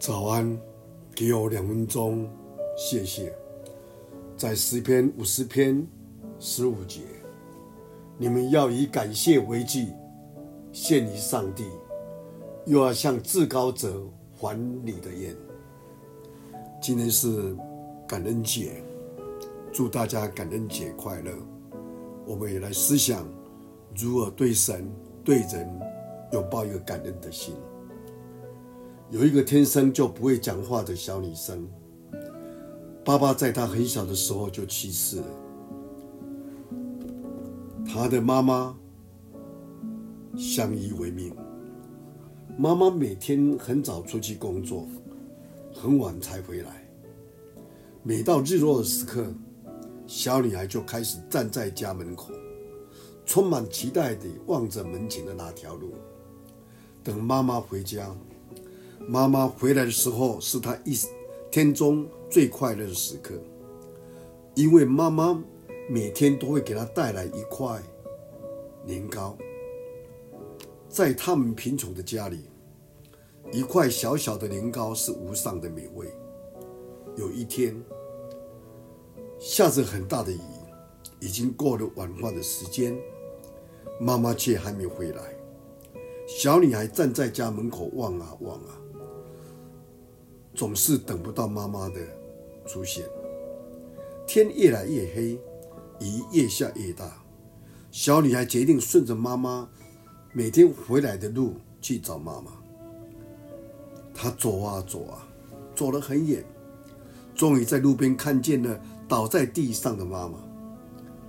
早安，给我两分钟，谢谢。在诗篇五十篇十五节，你们要以感谢为祭，献于上帝，又要向至高者还你的愿。今天是感恩节，祝大家感恩节快乐。我们也来思想如何对神、对人拥抱一个感恩的心。有一个天生就不会讲话的小女生，爸爸在她很小的时候就去世了。她的妈妈相依为命，妈妈每天很早出去工作，很晚才回来。每到日落的时刻，小女孩就开始站在家门口，充满期待地望着门前的那条路，等妈妈回家。妈妈回来的时候是她一天中最快乐的时刻，因为妈妈每天都会给她带来一块年糕。在他们贫穷的家里，一块小小的年糕是无上的美味。有一天，下着很大的雨，已经过了晚饭的时间，妈妈却还没回来。小女孩站在家门口望啊望啊。总是等不到妈妈的出现，天越来越黑，雨越下越大。小女孩决定顺着妈妈每天回来的路去找妈妈。她走啊走啊，走了很远，终于在路边看见了倒在地上的妈妈。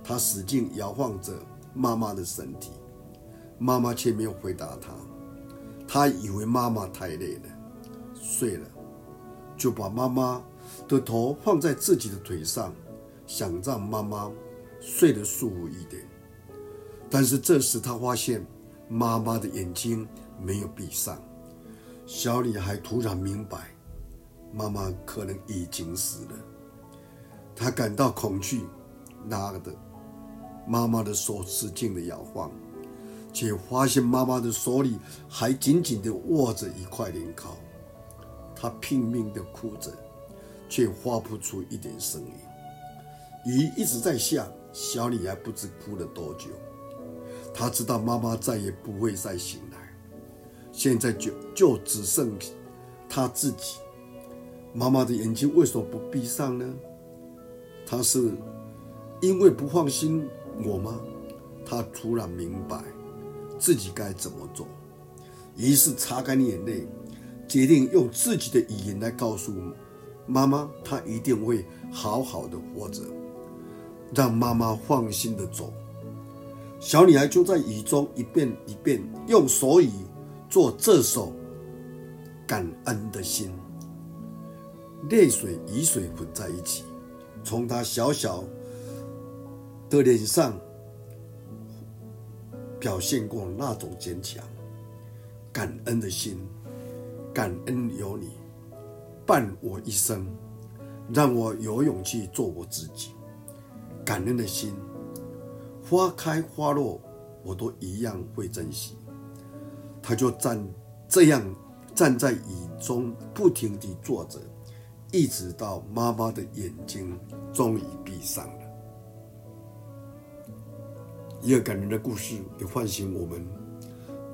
她使劲摇晃着妈妈的身体，妈妈却没有回答她。她以为妈妈太累了，睡了。就把妈妈的头放在自己的腿上，想让妈妈睡得舒服一点。但是这时他发现妈妈的眼睛没有闭上。小女孩突然明白，妈妈可能已经死了。她感到恐惧，拉的妈妈的手使劲的摇晃，却发现妈妈的手里还紧紧地握着一块年糕。他拼命地哭着，却发不出一点声音。雨一直在下，小女孩不知哭了多久。她知道妈妈再也不会再醒来，现在就就只剩她自己。妈妈的眼睛为什么不闭上呢？她是因为不放心我吗？她突然明白自己该怎么做，于是擦干眼泪。决定用自己的语言来告诉妈妈，她一定会好好的活着，让妈妈放心的走。小女孩就在雨中一遍一遍用手语做这首感恩的心，泪水雨水混在一起，从她小小的脸上表现过那种坚强、感恩的心。感恩有你伴我一生，让我有勇气做我自己。感恩的心，花开花落，我都一样会珍惜。他就站这样站在雨中，不停地坐着，一直到妈妈的眼睛终于闭上了。一个感人的故事，也唤醒我们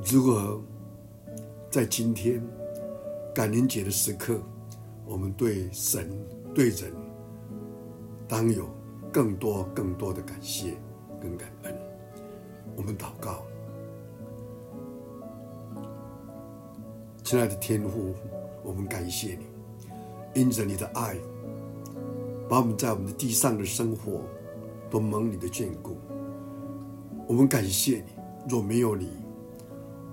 如何在今天。感恩节的时刻，我们对神、对人，当有更多、更多的感谢跟感恩。我们祷告，亲爱的天父，我们感谢你，因着你的爱，把我们在我们的地上的生活都蒙你的眷顾。我们感谢你，若没有你，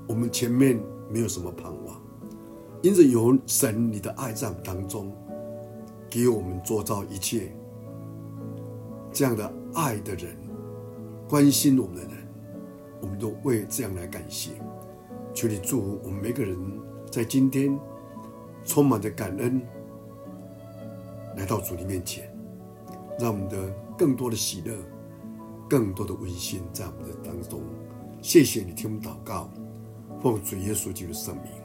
我们前面没有什么盼望。因着有神你的爱在我们当中，给我们做到一切这样的爱的人，关心我们的人，我们都为这样来感谢。求你祝福我们每个人，在今天充满着感恩，来到主的面前，让我们的更多的喜乐，更多的温馨在我们的当中。谢谢你听我们祷告，奉主耶稣基督圣名。